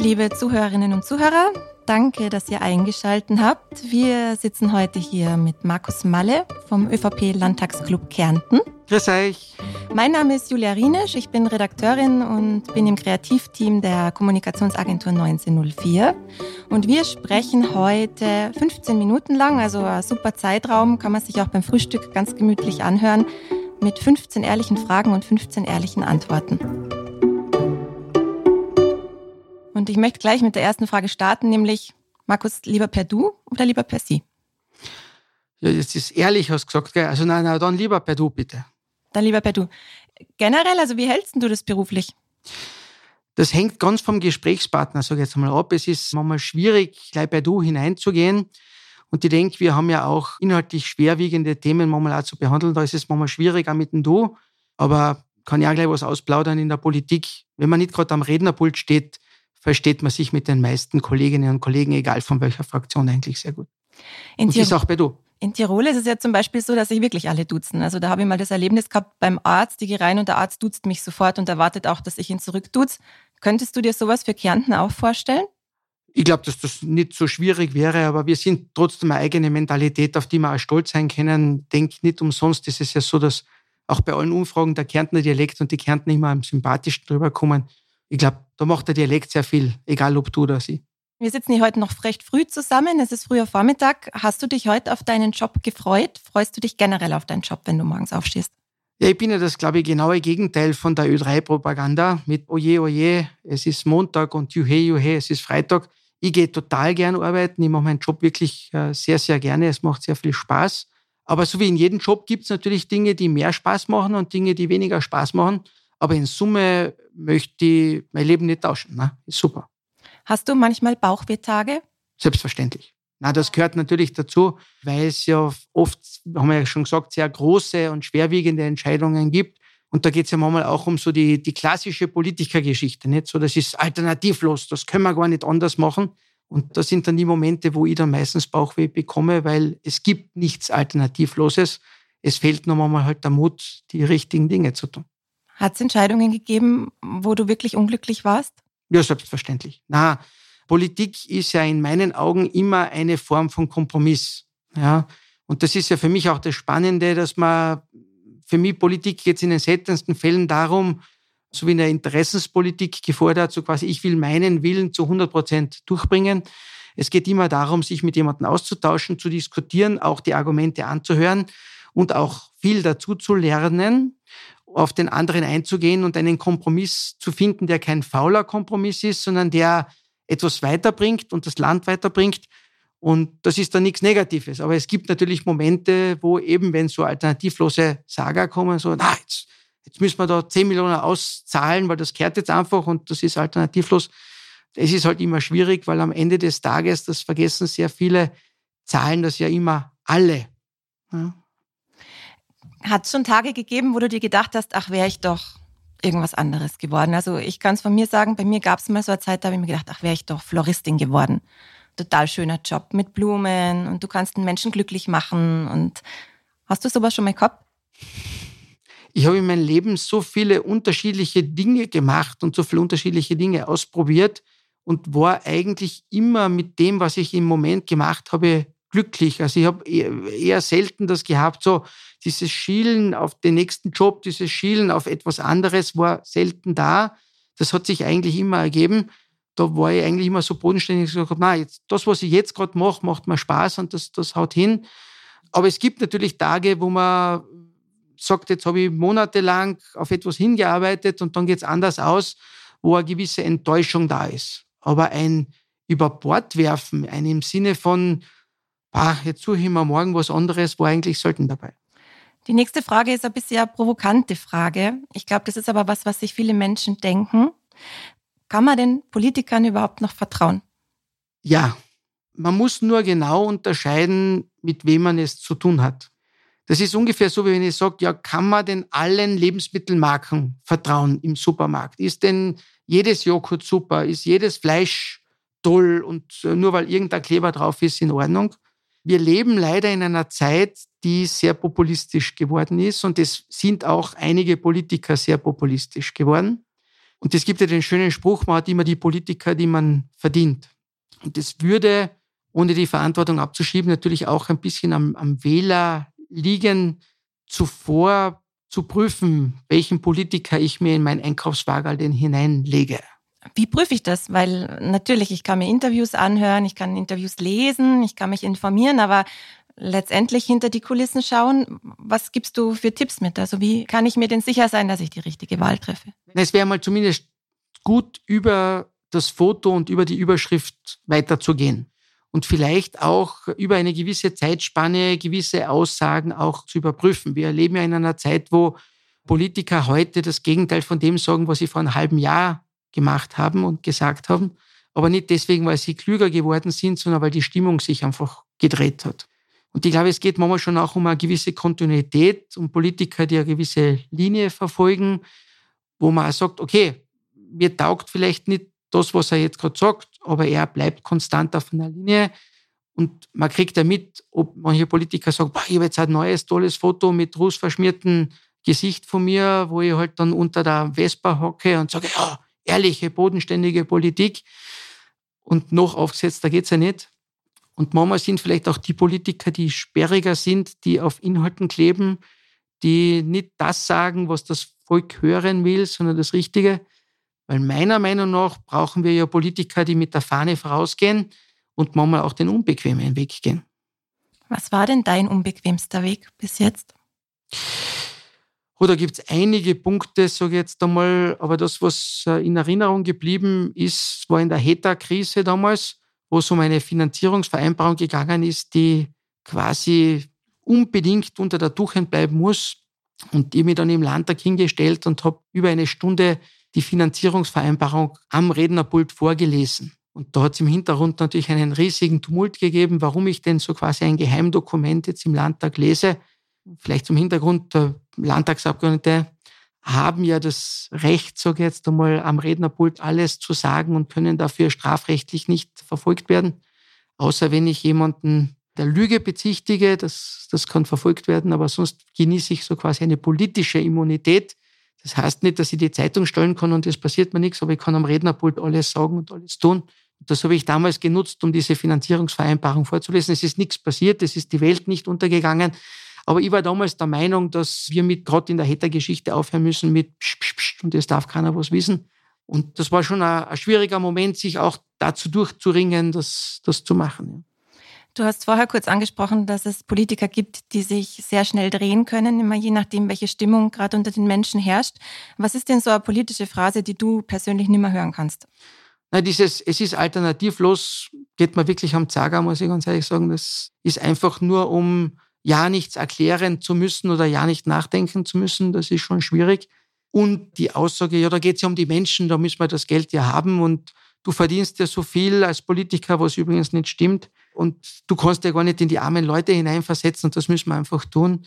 Liebe Zuhörerinnen und Zuhörer, danke, dass ihr eingeschaltet habt. Wir sitzen heute hier mit Markus Malle vom ÖVP-Landtagsclub Kärnten. Grüß euch. Mein Name ist Julia Rienisch, ich bin Redakteurin und bin im Kreativteam der Kommunikationsagentur 1904. Und wir sprechen heute 15 Minuten lang, also ein super Zeitraum, kann man sich auch beim Frühstück ganz gemütlich anhören, mit 15 ehrlichen Fragen und 15 ehrlichen Antworten. Und ich möchte gleich mit der ersten Frage starten, nämlich, Markus, lieber per Du oder lieber per Sie? Ja, jetzt ist ehrlich, hast du gesagt, gell? Also nein, nein, dann lieber per Du, bitte. Dann lieber per Du. Generell, also wie hältst du das beruflich? Das hängt ganz vom Gesprächspartner, sage ich jetzt mal, ab. Es ist manchmal schwierig, gleich bei Du hineinzugehen. Und ich denke, wir haben ja auch inhaltlich schwerwiegende Themen manchmal auch zu behandeln. Da ist es manchmal schwierig, auch mit dem Du. Aber kann ja auch gleich was ausplaudern in der Politik. Wenn man nicht gerade am Rednerpult steht, versteht man sich mit den meisten Kolleginnen und Kollegen, egal von welcher Fraktion, eigentlich sehr gut. In und das ist auch bei du. In Tirol ist es ja zum Beispiel so, dass sich wirklich alle duzen. Also da habe ich mal das Erlebnis gehabt beim Arzt, ich gehe rein und der Arzt duzt mich sofort und erwartet auch, dass ich ihn zurückduz. Könntest du dir sowas für Kärnten auch vorstellen? Ich glaube, dass das nicht so schwierig wäre, aber wir sind trotzdem eine eigene Mentalität, auf die wir auch stolz sein können. Denk nicht umsonst ist es ja so, dass auch bei allen Umfragen der Kärntner Dialekt und die Kärntner immer am sympathischsten drüber kommen. Ich glaube, da macht der Dialekt sehr viel, egal ob du oder sie. Wir sitzen hier heute noch recht früh zusammen. Es ist früher Vormittag. Hast du dich heute auf deinen Job gefreut? Freust du dich generell auf deinen Job, wenn du morgens aufstehst? Ja, ich bin ja das, glaube ich, genaue Gegenteil von der Ö3-Propaganda mit Oje, oje, es ist Montag und Juhe, Juhe, es ist Freitag. Ich gehe total gern arbeiten. Ich mache meinen Job wirklich äh, sehr, sehr gerne. Es macht sehr viel Spaß. Aber so wie in jedem Job gibt es natürlich Dinge, die mehr Spaß machen und Dinge, die weniger Spaß machen. Aber in Summe möchte ich mein Leben nicht tauschen. Ne? Ist super. Hast du manchmal Bauchwehtage? Selbstverständlich. Na, das gehört natürlich dazu, weil es ja oft, haben wir ja schon gesagt, sehr große und schwerwiegende Entscheidungen gibt. Und da geht es ja manchmal auch um so die, die klassische Politikergeschichte, nicht? So, das ist alternativlos, das können wir gar nicht anders machen. Und das sind dann die Momente, wo ich dann meistens Bauchweh bekomme, weil es gibt nichts Alternativloses. Es fehlt nur manchmal halt der Mut, die richtigen Dinge zu tun. Hat es Entscheidungen gegeben, wo du wirklich unglücklich warst? Ja, selbstverständlich. Na, Politik ist ja in meinen Augen immer eine Form von Kompromiss. Ja, und das ist ja für mich auch das Spannende, dass man, für mich Politik jetzt in den seltensten Fällen darum, so wie in der Interessenspolitik gefordert, so quasi, ich will meinen Willen zu 100 Prozent durchbringen. Es geht immer darum, sich mit jemandem auszutauschen, zu diskutieren, auch die Argumente anzuhören und auch viel dazu zu lernen auf den anderen einzugehen und einen Kompromiss zu finden, der kein fauler Kompromiss ist, sondern der etwas weiterbringt und das Land weiterbringt. Und das ist dann nichts Negatives. Aber es gibt natürlich Momente, wo eben, wenn so alternativlose Saga kommen, so, na, jetzt, jetzt müssen wir da 10 Millionen auszahlen, weil das kehrt jetzt einfach und das ist alternativlos. Es ist halt immer schwierig, weil am Ende des Tages, das vergessen sehr viele, zahlen das ja immer alle. Ja. Hat es schon Tage gegeben, wo du dir gedacht hast, ach, wäre ich doch irgendwas anderes geworden? Also ich kann es von mir sagen, bei mir gab es mal so eine Zeit, da habe ich mir gedacht, ach, wäre ich doch Floristin geworden. Total schöner Job mit Blumen und du kannst den Menschen glücklich machen. Und hast du sowas schon mal gehabt? Ich habe in meinem Leben so viele unterschiedliche Dinge gemacht und so viele unterschiedliche Dinge ausprobiert und war eigentlich immer mit dem, was ich im Moment gemacht habe, glücklich. Also ich habe eher selten das gehabt, so dieses Schielen auf den nächsten Job, dieses Schielen auf etwas anderes war selten da. Das hat sich eigentlich immer ergeben. Da war ich eigentlich immer so bodenständig, gesagt nein, jetzt, das, was ich jetzt gerade mache, macht mir Spaß und das, das haut hin. Aber es gibt natürlich Tage, wo man sagt, jetzt habe ich monatelang auf etwas hingearbeitet und dann geht es anders aus, wo eine gewisse Enttäuschung da ist. Aber ein über Bord werfen, ein im Sinne von, ah, jetzt suche ich mir morgen was anderes, war eigentlich selten dabei. Die nächste Frage ist ein bisschen eine provokante Frage. Ich glaube, das ist aber was, was sich viele Menschen denken. Kann man den Politikern überhaupt noch vertrauen? Ja, man muss nur genau unterscheiden, mit wem man es zu tun hat. Das ist ungefähr so, wie wenn ich sage, ja, kann man denn allen Lebensmittelmarken vertrauen im Supermarkt? Ist denn jedes Joghurt super? Ist jedes Fleisch toll und nur weil irgendein Kleber drauf ist, in Ordnung? Wir leben leider in einer Zeit, die sehr populistisch geworden ist und es sind auch einige Politiker sehr populistisch geworden. Und es gibt ja den schönen Spruch, man hat immer die Politiker, die man verdient. Und das würde, ohne die Verantwortung abzuschieben, natürlich auch ein bisschen am, am Wähler liegen, zuvor zu prüfen, welchen Politiker ich mir in mein Einkaufswagen denn hineinlege. Wie prüfe ich das? Weil natürlich, ich kann mir Interviews anhören, ich kann Interviews lesen, ich kann mich informieren, aber letztendlich hinter die Kulissen schauen. Was gibst du für Tipps mit? Also wie kann ich mir denn sicher sein, dass ich die richtige Wahl treffe? Es wäre mal zumindest gut, über das Foto und über die Überschrift weiterzugehen und vielleicht auch über eine gewisse Zeitspanne gewisse Aussagen auch zu überprüfen. Wir leben ja in einer Zeit, wo Politiker heute das Gegenteil von dem sagen, was sie vor einem halben Jahr gemacht haben und gesagt haben, aber nicht deswegen, weil sie klüger geworden sind, sondern weil die Stimmung sich einfach gedreht hat. Und ich glaube, es geht manchmal schon auch um eine gewisse Kontinuität, um Politiker, die eine gewisse Linie verfolgen, wo man auch sagt, okay, mir taugt vielleicht nicht das, was er jetzt gerade sagt, aber er bleibt konstant auf einer Linie. Und man kriegt ja mit, ob manche Politiker sagen, ich habe jetzt ein neues, tolles Foto mit rußverschmiertem Gesicht von mir, wo ich halt dann unter der Vespa hocke und sage, ja, ehrliche, bodenständige Politik. Und noch aufgesetzt, da geht's ja nicht. Und manchmal sind vielleicht auch die Politiker, die sperriger sind, die auf Inhalten kleben, die nicht das sagen, was das Volk hören will, sondern das Richtige. Weil meiner Meinung nach brauchen wir ja Politiker, die mit der Fahne vorausgehen und manchmal auch den unbequemen Weg gehen. Was war denn dein unbequemster Weg bis jetzt? Oh, da gibt es einige Punkte, sage ich jetzt einmal, aber das, was äh, in Erinnerung geblieben ist, war in der HETA-Krise damals, wo es um eine Finanzierungsvereinbarung gegangen ist, die quasi unbedingt unter der Tuche bleiben muss. Und ich mich dann im Landtag hingestellt und habe über eine Stunde die Finanzierungsvereinbarung am Rednerpult vorgelesen. Und da hat es im Hintergrund natürlich einen riesigen Tumult gegeben, warum ich denn so quasi ein Geheimdokument jetzt im Landtag lese. Vielleicht zum Hintergrund, Landtagsabgeordnete haben ja das Recht, sage ich jetzt einmal, am Rednerpult alles zu sagen und können dafür strafrechtlich nicht verfolgt werden. Außer wenn ich jemanden der Lüge bezichtige, das, das kann verfolgt werden, aber sonst genieße ich so quasi eine politische Immunität. Das heißt nicht, dass ich die Zeitung stellen kann und es passiert mir nichts, aber ich kann am Rednerpult alles sagen und alles tun. Das habe ich damals genutzt, um diese Finanzierungsvereinbarung vorzulesen. Es ist nichts passiert, es ist die Welt nicht untergegangen. Aber ich war damals der Meinung, dass wir mit gerade in der Hatter-Geschichte aufhören müssen mit psch, psch, psch, und es darf keiner was wissen. Und das war schon ein, ein, schwieriger Moment, sich auch dazu durchzuringen, das, das zu machen. Du hast vorher kurz angesprochen, dass es Politiker gibt, die sich sehr schnell drehen können, immer je nachdem, welche Stimmung gerade unter den Menschen herrscht. Was ist denn so eine politische Phrase, die du persönlich nicht mehr hören kannst? Na, dieses, es ist alternativlos, geht mir wirklich am Zager, muss ich ganz ehrlich sagen. Das ist einfach nur, um ja nichts erklären zu müssen oder ja nicht nachdenken zu müssen. Das ist schon schwierig. Und die Aussage, ja, da geht es ja um die Menschen, da müssen wir das Geld ja haben und du verdienst ja so viel als Politiker, was übrigens nicht stimmt. Und du kannst ja gar nicht in die armen Leute hineinversetzen und das müssen wir einfach tun.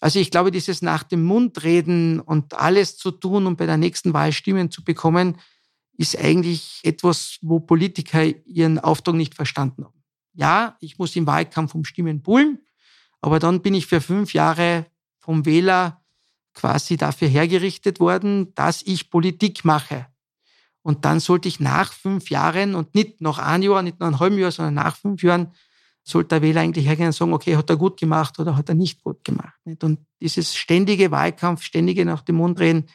Also ich glaube, dieses nach dem Mund reden und alles zu tun, um bei der nächsten Wahl Stimmen zu bekommen, ist eigentlich etwas, wo Politiker ihren Auftrag nicht verstanden haben. Ja, ich muss im Wahlkampf um Stimmen bullen, aber dann bin ich für fünf Jahre vom Wähler quasi dafür hergerichtet worden, dass ich Politik mache. Und dann sollte ich nach fünf Jahren und nicht nach einem Jahr, nicht nach einem halben Jahr, sondern nach fünf Jahren, sollte der Wähler eigentlich hergehen und sagen, okay, hat er gut gemacht oder hat er nicht gut gemacht. Und dieses ständige Wahlkampf, ständige nach dem Mund reden,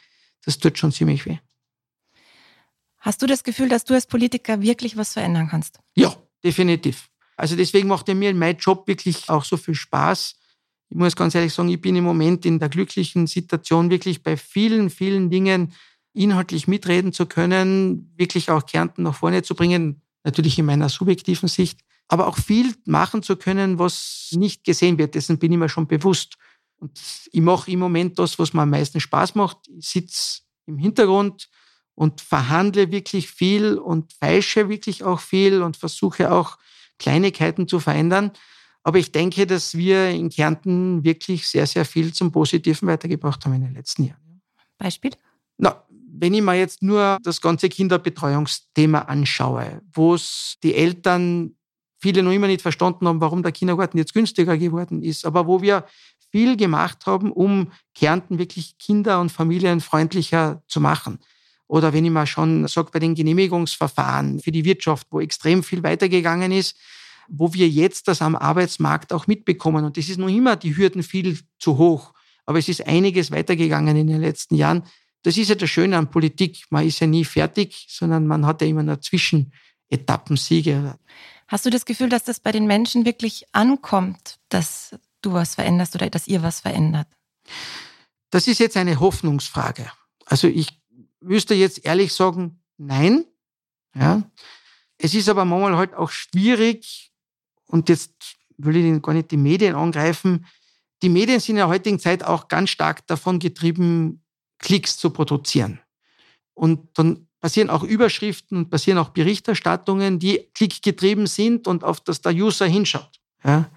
das tut schon ziemlich weh. Hast du das Gefühl, dass du als Politiker wirklich was verändern kannst? Ja, definitiv. Also deswegen macht mir mein Job wirklich auch so viel Spaß. Ich muss ganz ehrlich sagen, ich bin im Moment in der glücklichen Situation, wirklich bei vielen, vielen Dingen inhaltlich mitreden zu können, wirklich auch Kärnten nach vorne zu bringen, natürlich in meiner subjektiven Sicht, aber auch viel machen zu können, was nicht gesehen wird. Dessen bin ich mir schon bewusst. Und ich mache im Moment das, was mir am meisten Spaß macht. Ich sitze im Hintergrund und verhandle wirklich viel und feische wirklich auch viel und versuche auch Kleinigkeiten zu verändern. Aber ich denke, dass wir in Kärnten wirklich sehr, sehr viel zum Positiven weitergebracht haben in den letzten Jahren. Beispiel? Na, wenn ich mir jetzt nur das ganze Kinderbetreuungsthema anschaue, wo es die Eltern viele noch immer nicht verstanden haben, warum der Kindergarten jetzt günstiger geworden ist, aber wo wir viel gemacht haben, um Kärnten wirklich kinder- und familienfreundlicher zu machen. Oder wenn ich mal schon sage, bei den Genehmigungsverfahren für die Wirtschaft, wo extrem viel weitergegangen ist, wo wir jetzt das am Arbeitsmarkt auch mitbekommen. Und das ist noch immer die Hürden viel zu hoch. Aber es ist einiges weitergegangen in den letzten Jahren. Das ist ja das Schöne an Politik. Man ist ja nie fertig, sondern man hat ja immer nur Zwischenetappensiege. Hast du das Gefühl, dass das bei den Menschen wirklich ankommt, dass du was veränderst oder dass ihr was verändert? Das ist jetzt eine Hoffnungsfrage. Also ich müsste jetzt ehrlich sagen, nein. Ja. Es ist aber manchmal halt auch schwierig, und jetzt will ich gar nicht die Medien angreifen. Die Medien sind in der heutigen Zeit auch ganz stark davon getrieben, Klicks zu produzieren. Und dann passieren auch Überschriften und passieren auch Berichterstattungen, die klickgetrieben sind und auf das der User hinschaut. Ja?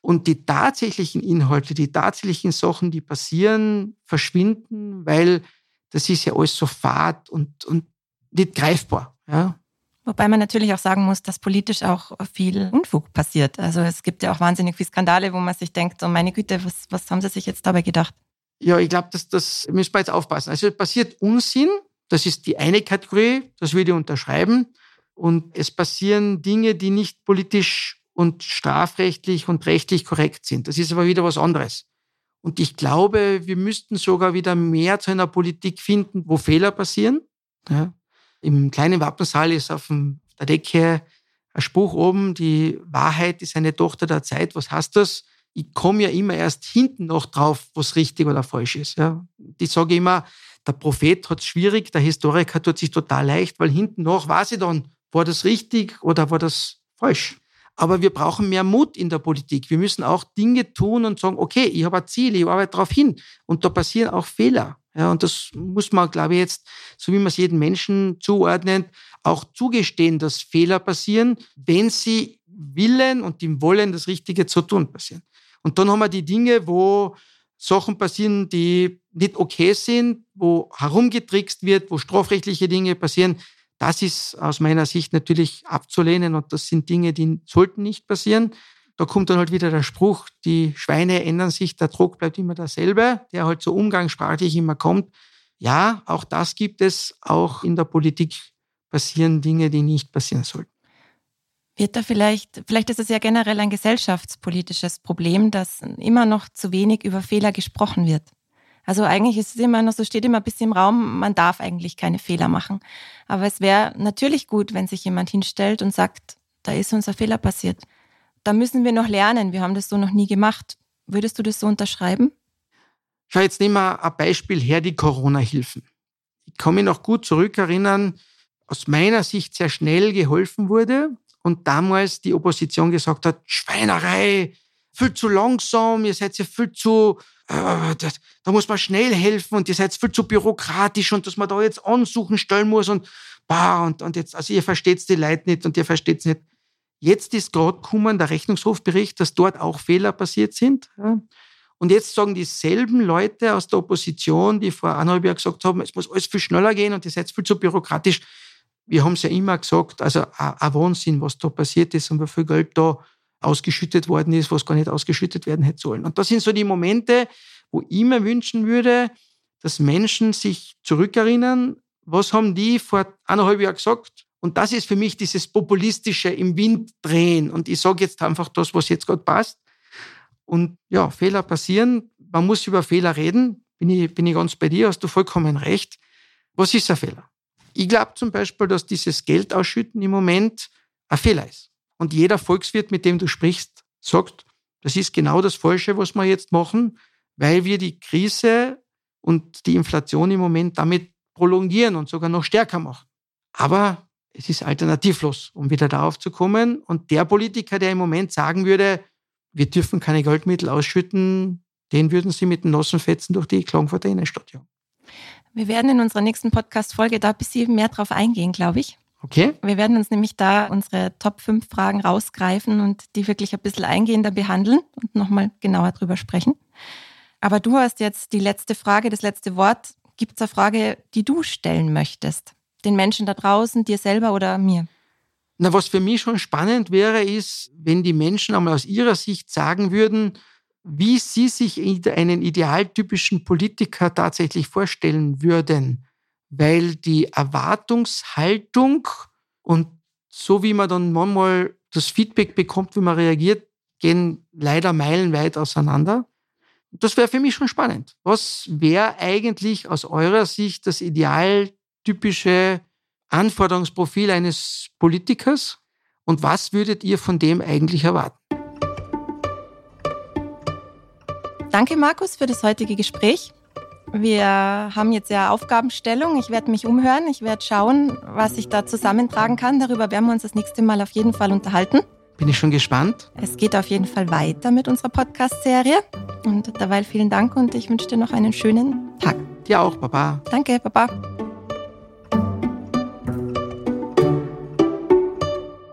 Und die tatsächlichen Inhalte, die tatsächlichen Sachen, die passieren, verschwinden, weil das ist ja alles so fad und, und nicht greifbar. Ja? Wobei man natürlich auch sagen muss, dass politisch auch viel Unfug passiert. Also es gibt ja auch wahnsinnig viele Skandale, wo man sich denkt, oh meine Güte, was, was haben sie sich jetzt dabei gedacht? Ja, ich glaube, das, das müssen wir jetzt aufpassen. Also es passiert Unsinn, das ist die eine Kategorie, das würde ich unterschreiben. Und es passieren Dinge, die nicht politisch und strafrechtlich und rechtlich korrekt sind. Das ist aber wieder was anderes. Und ich glaube, wir müssten sogar wieder mehr zu einer Politik finden, wo Fehler passieren. Ja. Im kleinen Wappensaal ist auf der Decke ein Spruch oben, die Wahrheit ist eine Tochter der Zeit. Was heißt das? Ich komme ja immer erst hinten noch drauf, was richtig oder falsch ist. Ja. Ich sage immer, der Prophet hat es schwierig, der Historiker tut sich total leicht, weil hinten noch weiß ich dann, war das richtig oder war das falsch. Aber wir brauchen mehr Mut in der Politik. Wir müssen auch Dinge tun und sagen, okay, ich habe ein Ziel, ich arbeite darauf hin. Und da passieren auch Fehler. Ja, und das muss man, glaube ich, jetzt, so wie man es jedem Menschen zuordnet, auch zugestehen, dass Fehler passieren, wenn sie willen und im Wollen das Richtige zu tun passieren. Und dann haben wir die Dinge, wo Sachen passieren, die nicht okay sind, wo herumgetrickst wird, wo strafrechtliche Dinge passieren. Das ist aus meiner Sicht natürlich abzulehnen und das sind Dinge, die sollten nicht passieren. Da kommt dann halt wieder der Spruch, die Schweine ändern sich, der Druck bleibt immer derselbe, der halt so umgangssprachlich immer kommt. Ja, auch das gibt es. Auch in der Politik passieren Dinge, die nicht passieren sollten. Wird da vielleicht, vielleicht ist es ja generell ein gesellschaftspolitisches Problem, dass immer noch zu wenig über Fehler gesprochen wird. Also eigentlich ist es immer noch so, steht immer ein bisschen im Raum, man darf eigentlich keine Fehler machen. Aber es wäre natürlich gut, wenn sich jemand hinstellt und sagt, da ist unser Fehler passiert da müssen wir noch lernen. Wir haben das so noch nie gemacht. Würdest du das so unterschreiben? Schau, jetzt nehmen wir ein Beispiel her, die Corona-Hilfen. Ich kann mich noch gut zurückerinnern, aus meiner Sicht sehr schnell geholfen wurde und damals die Opposition gesagt hat, Schweinerei, viel zu langsam, ihr seid ja viel zu, äh, das, da muss man schnell helfen und ihr seid viel zu bürokratisch und dass man da jetzt Ansuchen stellen muss und, bah, und, und jetzt, also ihr versteht die Leute nicht und ihr versteht es nicht. Jetzt ist gerade gekommen der Rechnungshofbericht, dass dort auch Fehler passiert sind. Und jetzt sagen dieselben Leute aus der Opposition, die vor eineinhalb Jahren gesagt haben, es muss alles viel schneller gehen und ihr seid viel zu bürokratisch. Wir haben es ja immer gesagt, also ein Wahnsinn, was da passiert ist und wie viel Geld da ausgeschüttet worden ist, was gar nicht ausgeschüttet werden hätte sollen. Und das sind so die Momente, wo ich mir wünschen würde, dass Menschen sich zurückerinnern, was haben die vor eineinhalb Jahren gesagt und das ist für mich dieses populistische im Wind drehen. Und ich sage jetzt einfach das, was jetzt gerade passt. Und ja, Fehler passieren. Man muss über Fehler reden. Bin ich, bin ich ganz bei dir, hast du vollkommen recht. Was ist ein Fehler? Ich glaube zum Beispiel, dass dieses Geld ausschütten im Moment ein Fehler ist. Und jeder Volkswirt, mit dem du sprichst, sagt, das ist genau das Falsche, was wir jetzt machen, weil wir die Krise und die Inflation im Moment damit prolongieren und sogar noch stärker machen. Aber es ist alternativlos, um wieder darauf zu kommen. Und der Politiker, der im Moment sagen würde, wir dürfen keine Goldmittel ausschütten, den würden sie mit den Nossenfetzen durch die Klagenfurter Innenstadt jagen. Wir werden in unserer nächsten Podcast-Folge da ein bisschen mehr drauf eingehen, glaube ich. Okay. Wir werden uns nämlich da unsere Top 5 Fragen rausgreifen und die wirklich ein bisschen eingehender behandeln und nochmal genauer drüber sprechen. Aber du hast jetzt die letzte Frage, das letzte Wort. Gibt es eine Frage, die du stellen möchtest? den Menschen da draußen, dir selber oder mir? Na, was für mich schon spannend wäre, ist, wenn die Menschen einmal aus ihrer Sicht sagen würden, wie sie sich einen idealtypischen Politiker tatsächlich vorstellen würden. Weil die Erwartungshaltung und so wie man dann manchmal das Feedback bekommt, wie man reagiert, gehen leider meilenweit auseinander. Das wäre für mich schon spannend. Was wäre eigentlich aus eurer Sicht das idealtypische Anforderungsprofil eines Politikers und was würdet ihr von dem eigentlich erwarten? Danke, Markus, für das heutige Gespräch. Wir haben jetzt ja Aufgabenstellung. Ich werde mich umhören. Ich werde schauen, was ich da zusammentragen kann. Darüber werden wir uns das nächste Mal auf jeden Fall unterhalten. Bin ich schon gespannt. Es geht auf jeden Fall weiter mit unserer Podcast-Serie. Und dabei vielen Dank und ich wünsche dir noch einen schönen Tag. Dir auch, Baba. Danke, Baba.